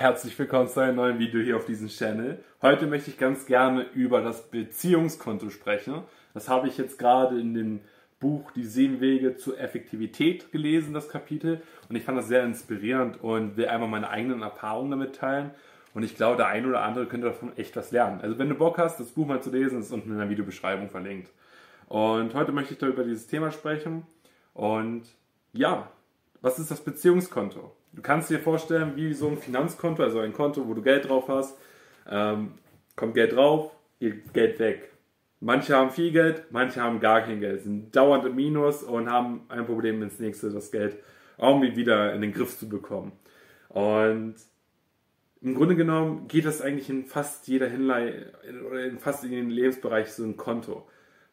Herzlich willkommen zu einem neuen Video hier auf diesem Channel. Heute möchte ich ganz gerne über das Beziehungskonto sprechen. Das habe ich jetzt gerade in dem Buch Die sieben Wege zur Effektivität gelesen, das Kapitel. Und ich fand das sehr inspirierend und will einmal meine eigenen Erfahrungen damit teilen. Und ich glaube, der ein oder andere könnte davon echt was lernen. Also wenn du Bock hast, das Buch mal zu lesen, ist unten in der Videobeschreibung verlinkt. Und heute möchte ich da über dieses Thema sprechen. Und ja, was ist das Beziehungskonto? Du kannst dir vorstellen, wie so ein Finanzkonto, also ein Konto, wo du Geld drauf hast. Ähm, kommt Geld drauf, geht Geld weg. Manche haben viel Geld, manche haben gar kein Geld, sind dauernd im Minus und haben ein Problem ins nächste, das Geld irgendwie wieder in den Griff zu bekommen. Und im Grunde genommen geht das eigentlich in fast jeder Hinleihe oder in fast jedem Lebensbereich so ein Konto.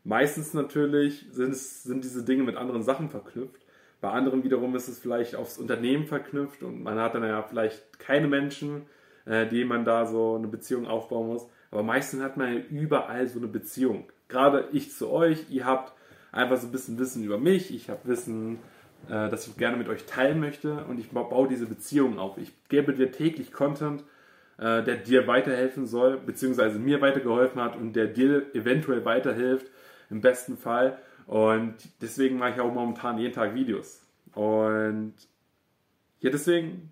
Meistens natürlich sind, es, sind diese Dinge mit anderen Sachen verknüpft. Bei anderen wiederum ist es vielleicht aufs Unternehmen verknüpft und man hat dann ja vielleicht keine Menschen, äh, die man da so eine Beziehung aufbauen muss. Aber meistens hat man ja überall so eine Beziehung. Gerade ich zu euch, ihr habt einfach so ein bisschen Wissen über mich, ich habe Wissen, äh, das ich gerne mit euch teilen möchte und ich baue diese Beziehung auf. Ich gebe dir täglich Content, äh, der dir weiterhelfen soll, beziehungsweise mir weitergeholfen hat und der dir eventuell weiterhilft, im besten Fall. Und deswegen mache ich auch momentan jeden Tag Videos. Und ja, deswegen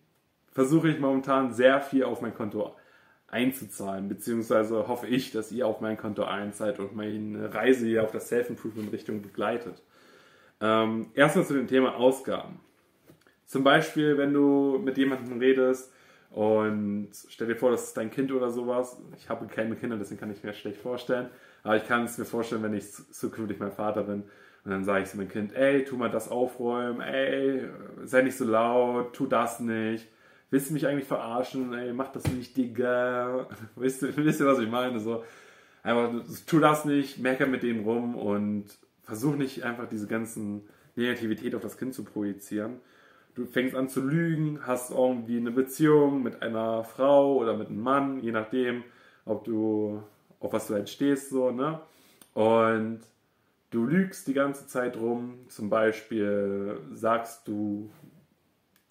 versuche ich momentan sehr viel auf mein Konto einzuzahlen, beziehungsweise hoffe ich, dass ihr auf mein Konto einzahlt und meine Reise hier auf das Self-Improvement-Richtung begleitet. Ähm, erstmal zu dem Thema Ausgaben. Zum Beispiel, wenn du mit jemandem redest und stell dir vor, das ist dein Kind oder sowas. Ich habe keine Kinder, deswegen kann ich mir schlecht vorstellen. Aber ich kann es mir vorstellen, wenn ich zukünftig mein Vater bin. Und dann sage ich zu meinem Kind, ey, tu mal das aufräumen, ey, sei nicht so laut, tu das nicht. Willst du mich eigentlich verarschen? Ey, mach das nicht, Digga. Wisst ihr, wisst ihr was ich meine? So, einfach, tu das nicht, mecker mit dem rum und versuch nicht einfach diese ganzen Negativität auf das Kind zu projizieren. Du fängst an zu lügen, hast irgendwie eine Beziehung mit einer Frau oder mit einem Mann, je nachdem, ob du auf was du halt stehst, so, ne? Und du lügst die ganze Zeit rum. Zum Beispiel sagst du,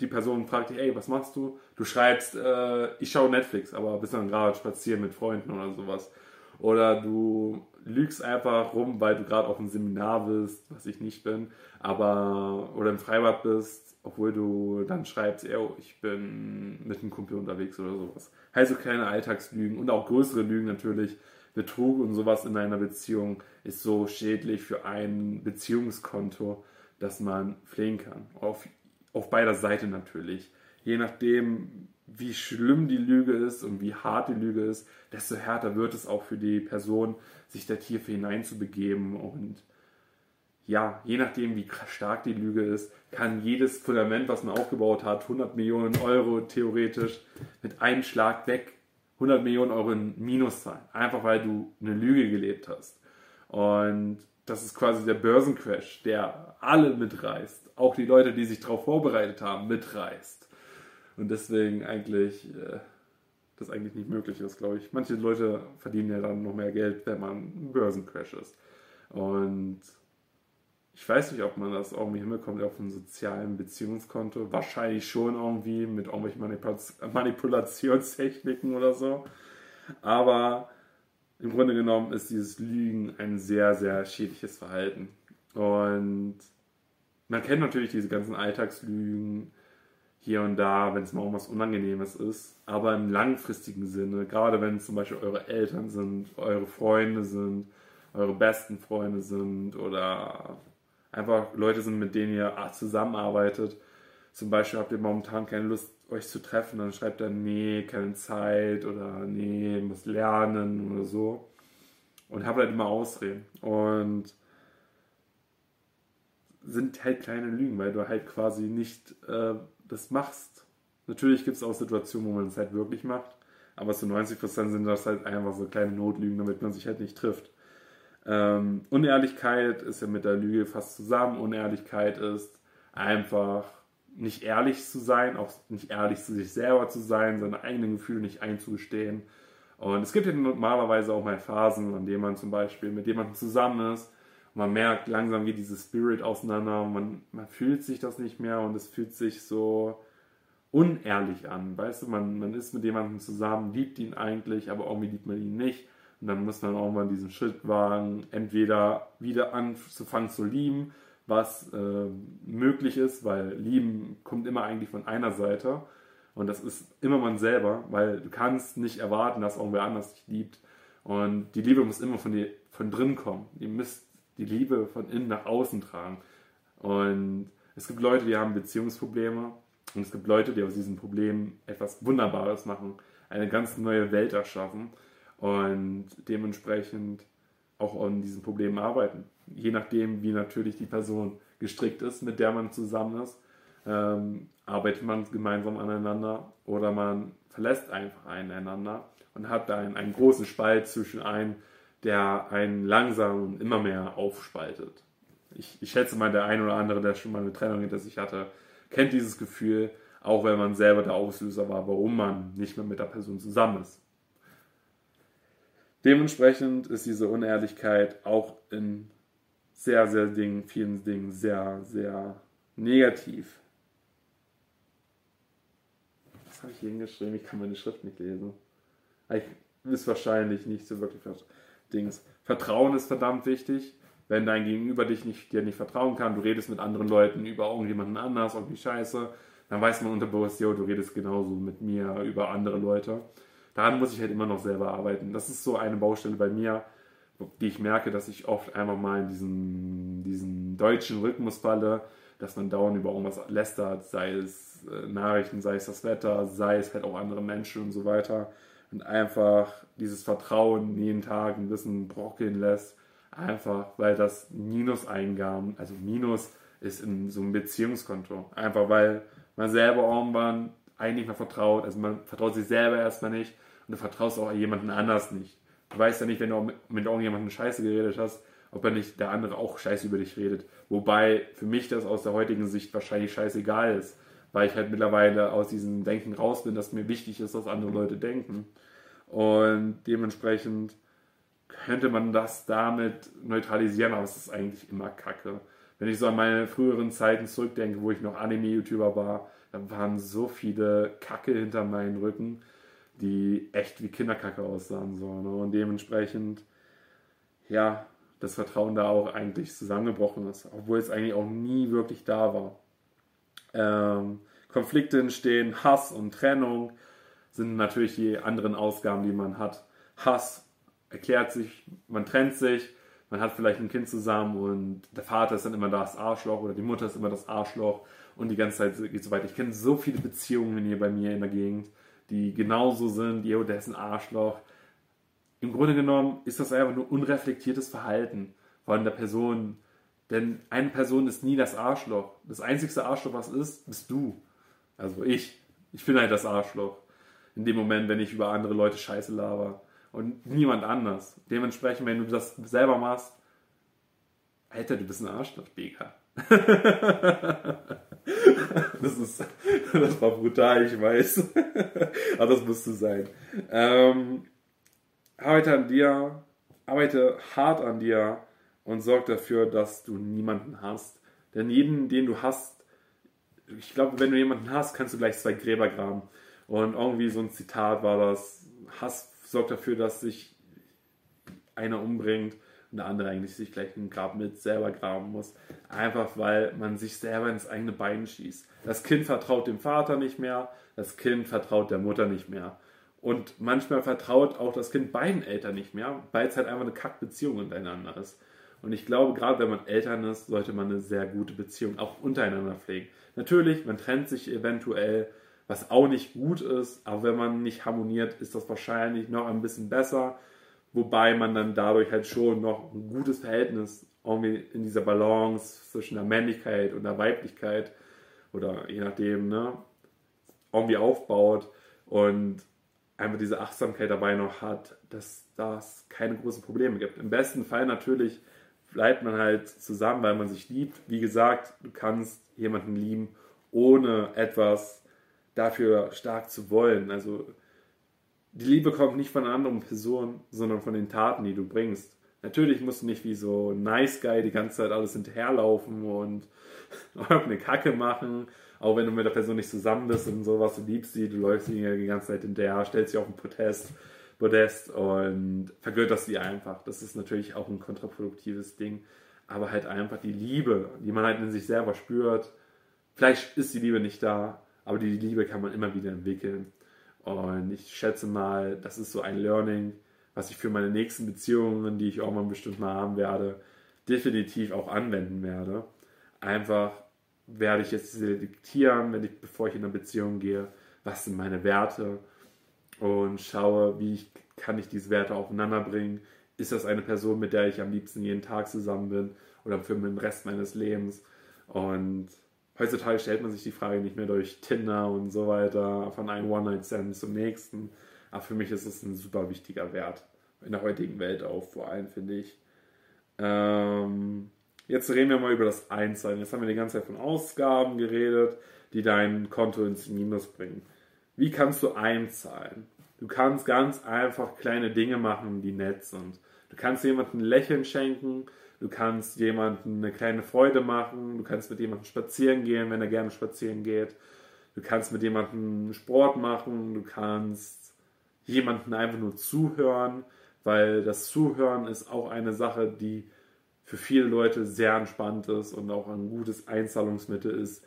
die Person fragt dich, ey, was machst du? Du schreibst, äh, ich schaue Netflix, aber bist dann gerade spazieren mit Freunden oder sowas. Oder du lügst einfach rum, weil du gerade auf einem Seminar bist, was ich nicht bin, aber oder im Freibad bist, obwohl du dann schreibst, ey, ich bin mit einem Kumpel unterwegs oder sowas. Also kleine Alltagslügen und auch größere Lügen natürlich, Betrug und sowas in einer Beziehung ist so schädlich für ein Beziehungskonto, dass man flehen kann. Auf, auf beider Seite natürlich. Je nachdem, wie schlimm die Lüge ist und wie hart die Lüge ist, desto härter wird es auch für die Person, sich da tiefer hineinzubegeben. Und ja, je nachdem, wie stark die Lüge ist, kann jedes Fundament, was man aufgebaut hat, 100 Millionen Euro theoretisch mit einem Schlag weg 100 Millionen Euro in Minus sein. Einfach weil du eine Lüge gelebt hast. Und das ist quasi der Börsencrash, der alle mitreißt. Auch die Leute, die sich darauf vorbereitet haben, mitreißt. Und deswegen eigentlich, äh, das eigentlich nicht möglich ist, glaube ich. Manche Leute verdienen ja dann noch mehr Geld, wenn man ein Börsencrash ist. Und ich weiß nicht, ob man das irgendwie hinbekommt auf einem sozialen Beziehungskonto. Wahrscheinlich schon irgendwie mit irgendwelchen Manipulationstechniken oder so. Aber im Grunde genommen ist dieses Lügen ein sehr, sehr schädliches Verhalten. Und man kennt natürlich diese ganzen Alltagslügen hier und da, wenn es mal irgendwas Unangenehmes ist. Aber im langfristigen Sinne, gerade wenn es zum Beispiel eure Eltern sind, eure Freunde sind, eure besten Freunde sind oder einfach Leute sind, mit denen ihr zusammenarbeitet. Zum Beispiel habt ihr momentan keine Lust, euch zu treffen, dann schreibt er, nee, keine Zeit oder nee, muss lernen oder so. Und habt halt immer Ausreden. Und sind halt kleine Lügen, weil du halt quasi nicht äh, das machst. Natürlich gibt es auch Situationen, wo man es halt wirklich macht, aber zu 90% sind das halt einfach so kleine Notlügen, damit man sich halt nicht trifft. Ähm, Unehrlichkeit ist ja mit der Lüge fast zusammen. Unehrlichkeit ist einfach nicht ehrlich zu sein, auch nicht ehrlich zu sich selber zu sein, seine eigenen Gefühle nicht einzugestehen. Und es gibt ja normalerweise auch mal Phasen, an denen man zum Beispiel mit jemandem zusammen ist und man merkt langsam geht dieses Spirit auseinander, man, man fühlt sich das nicht mehr und es fühlt sich so unehrlich an. Weißt du, man, man ist mit jemandem zusammen, liebt ihn eigentlich, aber irgendwie liebt man ihn nicht. Und dann muss man auch mal diesen Schritt wagen, entweder wieder anzufangen zu lieben, was äh, möglich ist, weil lieben kommt immer eigentlich von einer Seite. Und das ist immer man selber, weil du kannst nicht erwarten, dass irgendwer anders dich liebt. Und die Liebe muss immer von dir von drin kommen. Ihr müsst die Liebe von innen nach außen tragen. Und es gibt Leute, die haben Beziehungsprobleme und es gibt Leute, die aus diesen Problemen etwas Wunderbares machen, eine ganz neue Welt erschaffen und dementsprechend auch an diesen Problemen arbeiten. Je nachdem, wie natürlich die Person gestrickt ist, mit der man zusammen ist, ähm, arbeitet man gemeinsam aneinander oder man verlässt einfach einander und hat da einen, einen großen Spalt zwischen einem, der einen langsam immer mehr aufspaltet. Ich, ich schätze mal, der ein oder andere, der schon mal eine Trennung hinter sich hatte, kennt dieses Gefühl, auch wenn man selber der Auslöser war, warum man nicht mehr mit der Person zusammen ist. Dementsprechend ist diese Unehrlichkeit auch in sehr, sehr Dingen, vielen Dingen sehr, sehr negativ. Was habe ich hier hingeschrieben? Ich kann meine Schrift nicht lesen. Ich ist wahrscheinlich nicht so wirklich Dings. Vertrauen ist verdammt wichtig. Wenn dein Gegenüber dich nicht, dir nicht vertrauen kann, du redest mit anderen Leuten über irgendjemanden anders, irgendwie scheiße, dann weiß man unterbewusst, jo, du redest genauso mit mir über andere Leute. Daran muss ich halt immer noch selber arbeiten. Das ist so eine Baustelle bei mir, die ich merke, dass ich oft einmal mal in diesen, diesen deutschen Rhythmus falle, dass man dauernd über irgendwas lästert, sei es äh, Nachrichten, sei es das Wetter, sei es halt auch andere Menschen und so weiter und einfach dieses Vertrauen jeden Tag ein bisschen brockeln lässt, einfach weil das Minuseingaben, also Minus ist in so einem Beziehungskonto, einfach weil man selber irgendwann eigentlich mal vertraut, also man vertraut sich selber erstmal nicht und du vertraust auch jemanden anders nicht. Du weißt ja nicht, wenn du mit irgendjemandem Scheiße geredet hast, ob er nicht der andere auch Scheiße über dich redet. Wobei für mich das aus der heutigen Sicht wahrscheinlich scheißegal ist, weil ich halt mittlerweile aus diesem Denken raus bin, dass mir wichtig ist, was andere Leute denken. Und dementsprechend könnte man das damit neutralisieren, aber es ist eigentlich immer Kacke. Wenn ich so an meine früheren Zeiten zurückdenke, wo ich noch Anime-YouTuber war, da waren so viele Kacke hinter meinen Rücken, die echt wie Kinderkacke aussahen. So, ne? Und dementsprechend, ja, das Vertrauen da auch eigentlich zusammengebrochen ist, obwohl es eigentlich auch nie wirklich da war. Ähm, Konflikte entstehen, Hass und Trennung, sind natürlich die anderen Ausgaben, die man hat. Hass erklärt sich, man trennt sich, man hat vielleicht ein Kind zusammen und der Vater ist dann immer das Arschloch oder die Mutter ist immer das Arschloch und die ganze Zeit geht so weiter. Ich kenne so viele Beziehungen hier bei mir in der Gegend, die genauso sind, jo, der ist ein Arschloch. Im Grunde genommen ist das einfach nur unreflektiertes Verhalten von der Person. Denn eine Person ist nie das Arschloch. Das einzigste Arschloch, was ist, bist du. Also ich. Ich bin halt das Arschloch in dem Moment, wenn ich über andere Leute Scheiße laber. Und niemand anders. Dementsprechend, wenn du das selber machst, Alter, du bist ein Arschloch, Digga. das, ist, das war brutal, ich weiß. Aber das musste sein. Ähm, arbeite an dir, arbeite hart an dir und sorg dafür, dass du niemanden hast. Denn jeden, den du hast, ich glaube, wenn du jemanden hast, kannst du gleich zwei Gräber graben. Und irgendwie so ein Zitat war das, Hass sorgt dafür, dass sich einer umbringt und der andere eigentlich sich gleich einen Grab mit selber graben muss. Einfach weil man sich selber ins eigene Bein schießt. Das Kind vertraut dem Vater nicht mehr, das Kind vertraut der Mutter nicht mehr. Und manchmal vertraut auch das Kind beiden Eltern nicht mehr, weil es halt einfach eine Kackbeziehung untereinander ist. Und ich glaube, gerade wenn man Eltern ist, sollte man eine sehr gute Beziehung auch untereinander pflegen. Natürlich, man trennt sich eventuell, was auch nicht gut ist, aber wenn man nicht harmoniert, ist das wahrscheinlich noch ein bisschen besser, wobei man dann dadurch halt schon noch ein gutes Verhältnis irgendwie in dieser Balance zwischen der Männlichkeit und der Weiblichkeit oder je nachdem, ne, irgendwie aufbaut und einfach diese Achtsamkeit dabei noch hat, dass das keine großen Probleme gibt. Im besten Fall natürlich bleibt man halt zusammen, weil man sich liebt. Wie gesagt, du kannst jemanden lieben, ohne etwas dafür stark zu wollen. Also die Liebe kommt nicht von anderen Person, sondern von den Taten, die du bringst. Natürlich musst du nicht wie so Nice Guy die ganze Zeit alles hinterherlaufen und eine Kacke machen Auch wenn du mit der Person nicht zusammen bist und sowas, du liebst sie, du läufst sie die ganze Zeit hinterher, stellst sie auf den Protest, Podest und vergötterst sie einfach. Das ist natürlich auch ein kontraproduktives Ding. Aber halt einfach die Liebe, die man halt in sich selber spürt. Vielleicht ist die Liebe nicht da, aber die Liebe kann man immer wieder entwickeln. Und ich schätze mal, das ist so ein Learning, was ich für meine nächsten Beziehungen, die ich auch mal bestimmt mal haben werde, definitiv auch anwenden werde. Einfach werde ich jetzt selektieren, wenn ich, bevor ich in eine Beziehung gehe, was sind meine Werte und schaue, wie ich, kann ich diese Werte aufeinander bringen. Ist das eine Person, mit der ich am liebsten jeden Tag zusammen bin oder für den Rest meines Lebens? Und heutzutage stellt man sich die Frage nicht mehr durch Tinder und so weiter, von einem One-Night-Stand zum nächsten. Aber für mich ist es ein super wichtiger Wert. In der heutigen Welt auch vor allem, finde ich. Ähm, jetzt reden wir mal über das Einzahlen. Jetzt haben wir die ganze Zeit von Ausgaben geredet, die dein Konto ins Minus bringen. Wie kannst du einzahlen? Du kannst ganz einfach kleine Dinge machen, die nett sind. Du kannst jemandem Lächeln schenken, du kannst jemandem eine kleine Freude machen, du kannst mit jemandem spazieren gehen, wenn er gerne spazieren geht. Du kannst mit jemandem Sport machen, du kannst jemandem einfach nur zuhören, weil das Zuhören ist auch eine Sache, die für viele Leute sehr entspannt ist und auch ein gutes Einzahlungsmittel ist.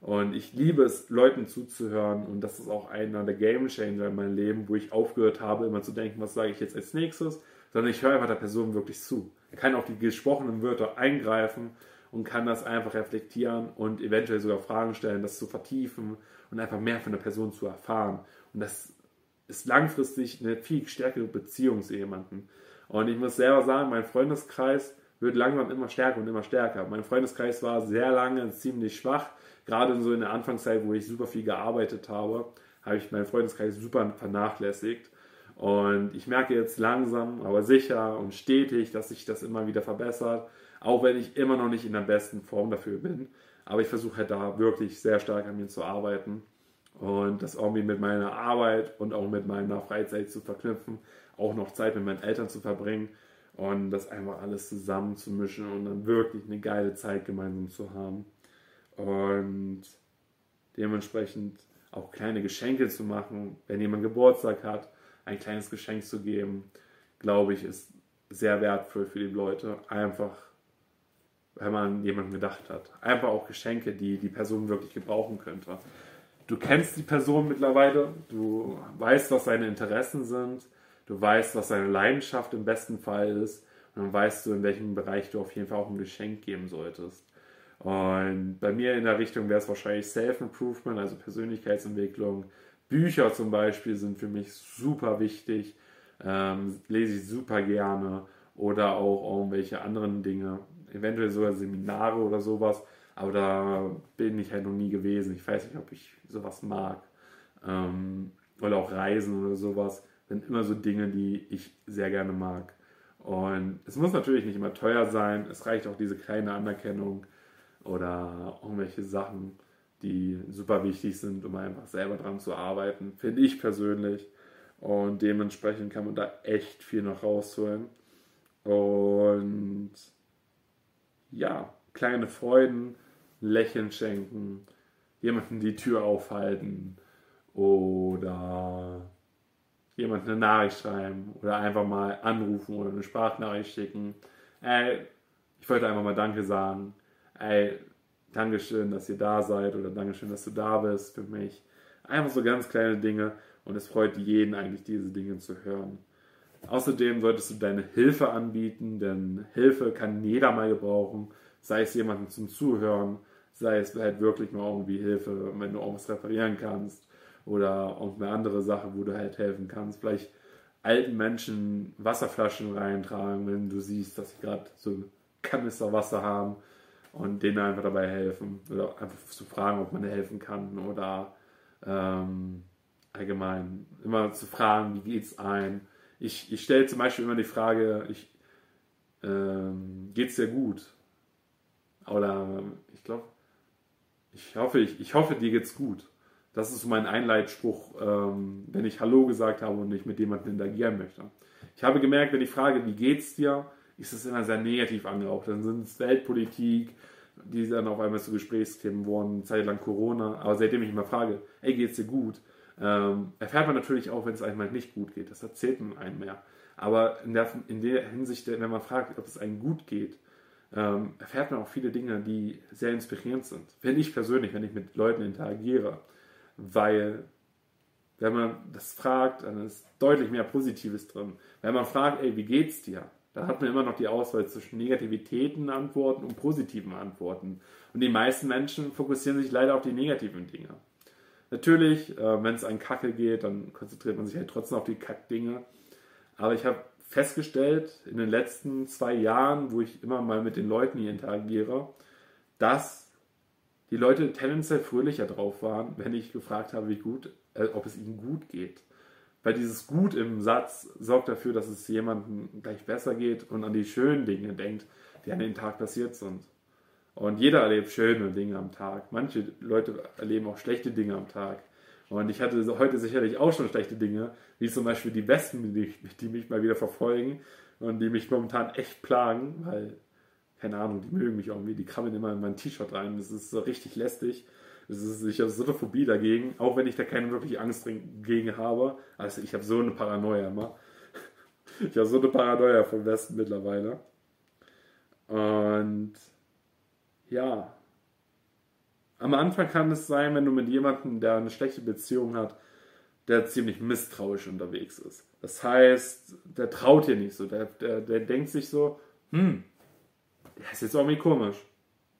Und ich liebe es, Leuten zuzuhören und das ist auch einer der Game Changer in meinem Leben, wo ich aufgehört habe, immer zu denken, was sage ich jetzt als nächstes, sondern ich höre einfach der Person wirklich zu. Er kann auf die gesprochenen Wörter eingreifen und kann das einfach reflektieren und eventuell sogar Fragen stellen, das zu vertiefen und einfach mehr von der Person zu erfahren. Und das ist langfristig eine viel stärkere Beziehung zu jemandem. Und ich muss selber sagen, mein Freundeskreis wird langsam immer stärker und immer stärker. Mein Freundeskreis war sehr lange ziemlich schwach. Gerade so in der Anfangszeit, wo ich super viel gearbeitet habe, habe ich meinen Freundeskreis super vernachlässigt. Und ich merke jetzt langsam, aber sicher und stetig, dass sich das immer wieder verbessert. Auch wenn ich immer noch nicht in der besten Form dafür bin. Aber ich versuche halt da wirklich sehr stark an mir zu arbeiten und das irgendwie mit meiner Arbeit und auch mit meiner Freizeit zu verknüpfen, auch noch Zeit mit meinen Eltern zu verbringen und das einfach alles zusammen zu mischen und dann wirklich eine geile Zeit gemeinsam zu haben. Und dementsprechend auch kleine Geschenke zu machen, wenn jemand Geburtstag hat, ein kleines Geschenk zu geben, glaube ich, ist sehr wertvoll für die Leute. Einfach, wenn man jemanden gedacht hat. Einfach auch Geschenke, die die Person wirklich gebrauchen könnte. Du kennst die Person mittlerweile, du weißt, was seine Interessen sind, Du weißt, was seine Leidenschaft im besten Fall ist. Und dann weißt du, in welchem Bereich du auf jeden Fall auch ein Geschenk geben solltest. Und bei mir in der Richtung wäre es wahrscheinlich Self-Improvement, also Persönlichkeitsentwicklung. Bücher zum Beispiel sind für mich super wichtig. Ähm, lese ich super gerne. Oder auch irgendwelche anderen Dinge. Eventuell sogar Seminare oder sowas. Aber da bin ich halt noch nie gewesen. Ich weiß nicht, ob ich sowas mag. Ähm, oder auch Reisen oder sowas sind immer so Dinge, die ich sehr gerne mag. Und es muss natürlich nicht immer teuer sein, es reicht auch diese kleine Anerkennung oder irgendwelche Sachen, die super wichtig sind, um einfach selber dran zu arbeiten, finde ich persönlich. Und dementsprechend kann man da echt viel noch rausholen. Und ja, kleine Freuden, Lächeln schenken, jemanden die Tür aufhalten oder jemand eine Nachricht schreiben oder einfach mal anrufen oder eine Sprachnachricht schicken. Ey, ich wollte einfach mal Danke sagen. Ey, Dankeschön, dass ihr da seid oder Dankeschön, dass du da bist für mich. Einfach so ganz kleine Dinge und es freut jeden eigentlich, diese Dinge zu hören. Außerdem solltest du deine Hilfe anbieten, denn Hilfe kann jeder mal gebrauchen, sei es jemanden zum Zuhören, sei es halt wirklich mal irgendwie Hilfe, wenn du irgendwas reparieren kannst oder irgendeine andere Sache, wo du halt helfen kannst. Vielleicht alten Menschen Wasserflaschen reintragen, wenn du siehst, dass sie gerade so Kanister Wasser haben und denen einfach dabei helfen oder einfach zu fragen, ob man helfen kann oder ähm, allgemein immer zu fragen, wie geht's ein. Ich, ich stelle zum Beispiel immer die Frage, ich, ähm, geht's dir gut? Oder ich glaube, ich hoffe, ich, ich hoffe, dir geht's gut. Das ist mein Einleitspruch, ähm, wenn ich Hallo gesagt habe und nicht mit jemandem interagieren möchte. Ich habe gemerkt, wenn ich frage, wie geht's dir, ist es immer sehr negativ angehaucht. Dann sind es Weltpolitik, die dann auf einmal zu Gesprächsthemen wurden, Zeit lang Corona. Aber seitdem ich immer frage, ey, geht's dir gut? Ähm, erfährt man natürlich auch, wenn es einem halt nicht gut geht. Das erzählt man einem mehr. Aber in der, in der Hinsicht, wenn man fragt, ob es einem gut geht, ähm, erfährt man auch viele Dinge, die sehr inspirierend sind. Finde ich persönlich, wenn ich mit Leuten interagiere. Weil, wenn man das fragt, dann ist deutlich mehr Positives drin. Wenn man fragt, ey, wie geht's dir? Da hat man immer noch die Auswahl zwischen negativitäten Antworten und positiven Antworten. Und die meisten Menschen fokussieren sich leider auf die negativen Dinge. Natürlich, äh, wenn es an Kacke geht, dann konzentriert man sich halt trotzdem auf die Kackdinge. Aber ich habe festgestellt in den letzten zwei Jahren, wo ich immer mal mit den Leuten hier interagiere, dass die Leute tendenziell fröhlicher drauf waren, wenn ich gefragt habe, wie gut, äh, ob es ihnen gut geht. Weil dieses Gut im Satz sorgt dafür, dass es jemandem gleich besser geht und an die schönen Dinge denkt, die an den Tag passiert sind. Und jeder erlebt schöne Dinge am Tag. Manche Leute erleben auch schlechte Dinge am Tag. Und ich hatte heute sicherlich auch schon schlechte Dinge, wie zum Beispiel die Westen, die, die mich mal wieder verfolgen und die mich momentan echt plagen, weil, keine Ahnung, die mögen mich irgendwie, die krabbeln immer in mein T-Shirt rein. Das ist so richtig lästig. Ich habe so eine Phobie dagegen, auch wenn ich da keine wirkliche Angst gegen habe. Also ich habe so eine Paranoia immer. Ich habe so eine Paranoia vom Westen mittlerweile. Und ja, am Anfang kann es sein, wenn du mit jemandem, der eine schlechte Beziehung hat, der ziemlich misstrauisch unterwegs ist. Das heißt, der traut dir nicht so. Der, der, der denkt sich so, hm, der ist jetzt irgendwie komisch.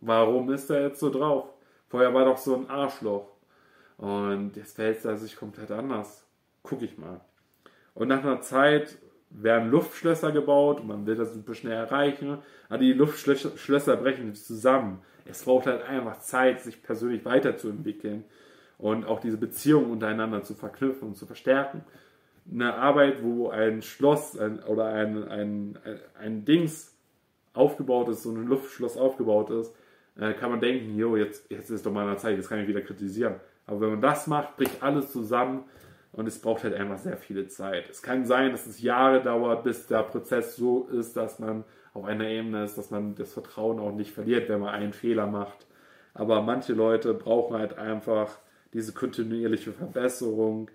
Warum ist er jetzt so drauf? Vorher war doch so ein Arschloch. Und jetzt verhält er sich komplett anders. Guck ich mal. Und nach einer Zeit werden Luftschlösser gebaut und man will das super schnell erreichen, aber die Luftschlösser brechen zusammen. Es braucht halt einfach Zeit, sich persönlich weiterzuentwickeln und auch diese Beziehungen untereinander zu verknüpfen und zu verstärken. Eine Arbeit, wo ein Schloss ein, oder ein, ein, ein Dings aufgebaut ist, so ein Luftschloss aufgebaut ist, äh, kann man denken, jo, jetzt, jetzt ist doch mal eine Zeit, jetzt kann ich wieder kritisieren. Aber wenn man das macht, bricht alles zusammen und es braucht halt einfach sehr viele Zeit. Es kann sein, dass es Jahre dauert, bis der Prozess so ist, dass man auf einer Ebene ist, dass man das Vertrauen auch nicht verliert, wenn man einen Fehler macht. Aber manche Leute brauchen halt einfach diese kontinuierliche Verbesserung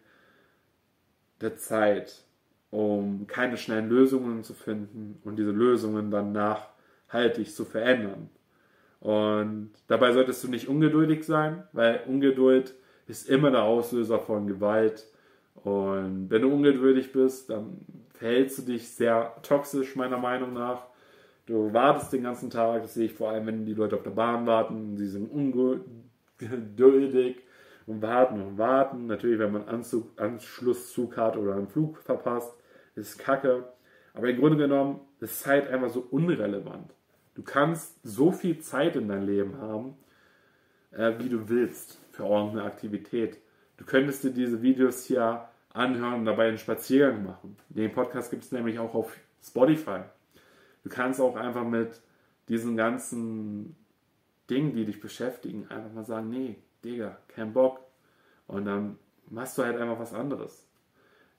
der Zeit, um keine schnellen Lösungen zu finden und diese Lösungen dann nachhaltig zu verändern. Und dabei solltest du nicht ungeduldig sein, weil Ungeduld ist immer der Auslöser von Gewalt und wenn du ungeduldig bist, dann verhältst du dich sehr toxisch, meiner Meinung nach. Du wartest den ganzen Tag, das sehe ich vor allem, wenn die Leute auf der Bahn warten, sie sind ungeduldig und warten und warten. Natürlich, wenn man Anzug, Anschlusszug hat oder einen Flug verpasst, ist kacke. Aber im Grunde genommen ist Zeit einfach so unrelevant. Du kannst so viel Zeit in deinem Leben haben, äh, wie du willst, für irgendeine Aktivität. Du könntest dir diese Videos hier anhören und dabei einen Spaziergang machen. Den Podcast gibt es nämlich auch auf Spotify. Du kannst auch einfach mit diesen ganzen Dingen, die dich beschäftigen, einfach mal sagen, nee, Digga, kein Bock. Und dann machst du halt einfach was anderes.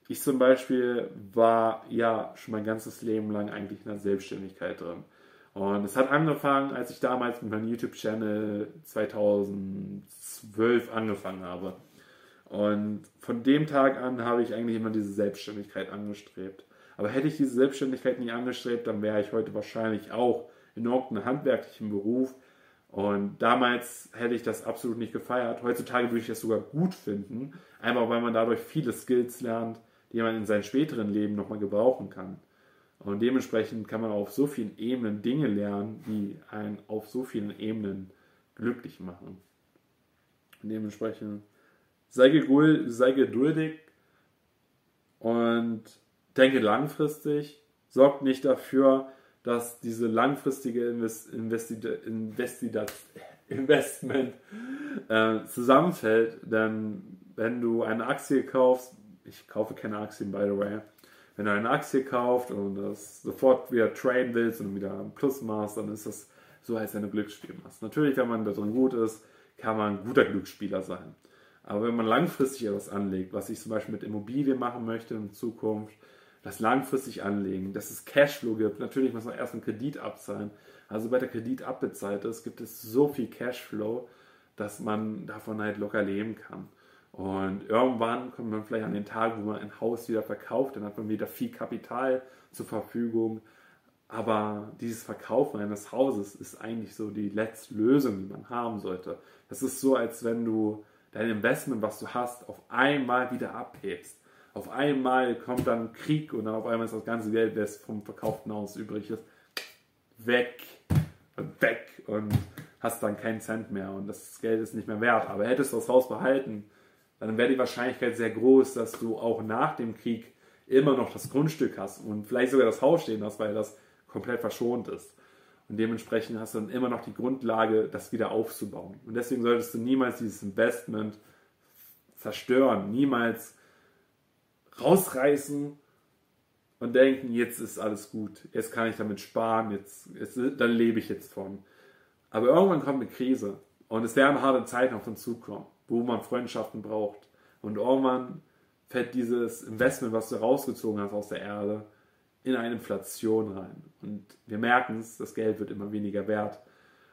Ich zum Beispiel war ja schon mein ganzes Leben lang eigentlich in der Selbstständigkeit drin. Und es hat angefangen, als ich damals mit meinem YouTube-Channel 2012 angefangen habe. Und von dem Tag an habe ich eigentlich immer diese Selbstständigkeit angestrebt. Aber hätte ich diese Selbstständigkeit nie angestrebt, dann wäre ich heute wahrscheinlich auch in irgendeinem handwerklichen Beruf. Und damals hätte ich das absolut nicht gefeiert. Heutzutage würde ich das sogar gut finden, einfach weil man dadurch viele Skills lernt, die man in seinem späteren Leben nochmal gebrauchen kann. Und dementsprechend kann man auf so vielen Ebenen Dinge lernen, die einen auf so vielen Ebenen glücklich machen. Und dementsprechend sei, geduld, sei geduldig und denke langfristig. Sorgt nicht dafür, dass diese langfristige Invest, Investi, Investi, Investment äh, zusammenfällt. Denn wenn du eine Aktie kaufst, ich kaufe keine Aktien, by the way, wenn du eine Aktie kaufst und das sofort wieder traden willst und wieder ein Plus machst, dann ist das so, als wenn du Glücksspiel machst. Natürlich, wenn man da drin gut ist, kann man ein guter Glücksspieler sein. Aber wenn man langfristig etwas anlegt, was ich zum Beispiel mit Immobilien machen möchte in Zukunft, das langfristig anlegen, dass es Cashflow gibt. Natürlich muss man erst einen Kredit abzahlen. Also bei der Kredit abbezahlt ist, gibt es so viel Cashflow, dass man davon halt locker leben kann. Und irgendwann kommt man vielleicht an den Tag, wo man ein Haus wieder verkauft, dann hat man wieder viel Kapital zur Verfügung. Aber dieses Verkaufen eines Hauses ist eigentlich so die letzte Lösung, die man haben sollte. Das ist so, als wenn du dein Investment, was du hast, auf einmal wieder abhebst. Auf einmal kommt dann Krieg und dann auf einmal ist das ganze Geld, das vom verkauften Haus übrig ist, weg. Weg. Und hast dann keinen Cent mehr und das Geld ist nicht mehr wert. Aber hättest du das Haus behalten, dann wäre die Wahrscheinlichkeit sehr groß, dass du auch nach dem Krieg immer noch das Grundstück hast und vielleicht sogar das Haus stehen hast, weil das komplett verschont ist. Und dementsprechend hast du dann immer noch die Grundlage, das wieder aufzubauen. Und deswegen solltest du niemals dieses Investment zerstören, niemals rausreißen und denken, jetzt ist alles gut, jetzt kann ich damit sparen, jetzt, jetzt dann lebe ich jetzt von. Aber irgendwann kommt eine Krise und es werden harte Zeiten auf uns zukommen, wo man Freundschaften braucht. Und irgendwann fällt dieses Investment, was du rausgezogen hast aus der Erde, in eine Inflation rein. Und wir merken es, das Geld wird immer weniger wert.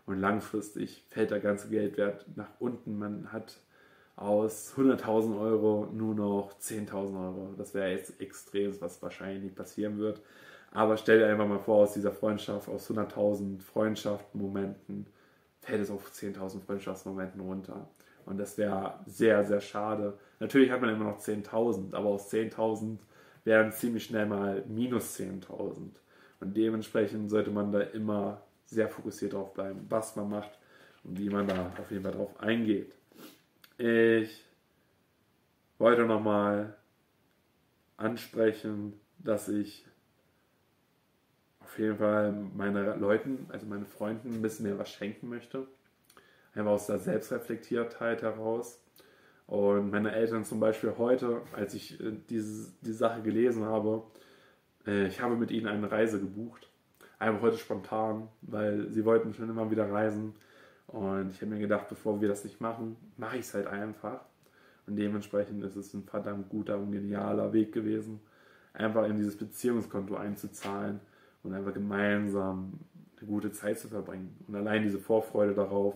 Und langfristig fällt der ganze Geldwert nach unten. Man hat aus 100.000 Euro nur noch 10.000 Euro. Das wäre jetzt extrem, was wahrscheinlich nicht passieren wird. Aber stell dir einfach mal vor, aus dieser Freundschaft, aus 100.000 Freundschaftsmomenten, fällt es auf 10.000 Freundschaftsmomenten runter. Und das wäre sehr, sehr schade. Natürlich hat man immer noch 10.000, aber aus 10.000 wären ziemlich schnell mal minus 10.000. Und dementsprechend sollte man da immer sehr fokussiert drauf bleiben, was man macht und wie man da auf jeden Fall drauf eingeht. Ich wollte nochmal ansprechen, dass ich auf jeden Fall meine Leuten, also meine Freunden, ein bisschen mehr was schenken möchte. Einfach aus der Selbstreflektiertheit heraus. Und meine Eltern zum Beispiel heute, als ich äh, diese, die Sache gelesen habe, äh, ich habe mit ihnen eine Reise gebucht. Einfach heute spontan, weil sie wollten schon immer wieder reisen. Und ich habe mir gedacht, bevor wir das nicht machen, mache ich es halt einfach. Und dementsprechend ist es ein verdammt guter und genialer Weg gewesen, einfach in dieses Beziehungskonto einzuzahlen und einfach gemeinsam eine gute Zeit zu verbringen. Und allein diese Vorfreude darauf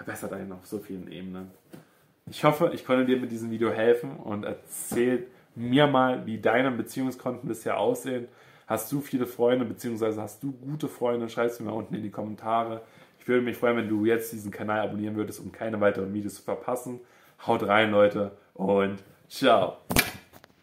verbessert einen auf so vielen Ebenen. Ich hoffe, ich konnte dir mit diesem Video helfen und erzähl mir mal, wie deine Beziehungskonten bisher aussehen. Hast du viele Freunde, beziehungsweise hast du gute Freunde? Schreib es mir mal unten in die Kommentare. Ich würde mich freuen, wenn du jetzt diesen Kanal abonnieren würdest, um keine weiteren Videos zu verpassen. Haut rein, Leute, und ciao.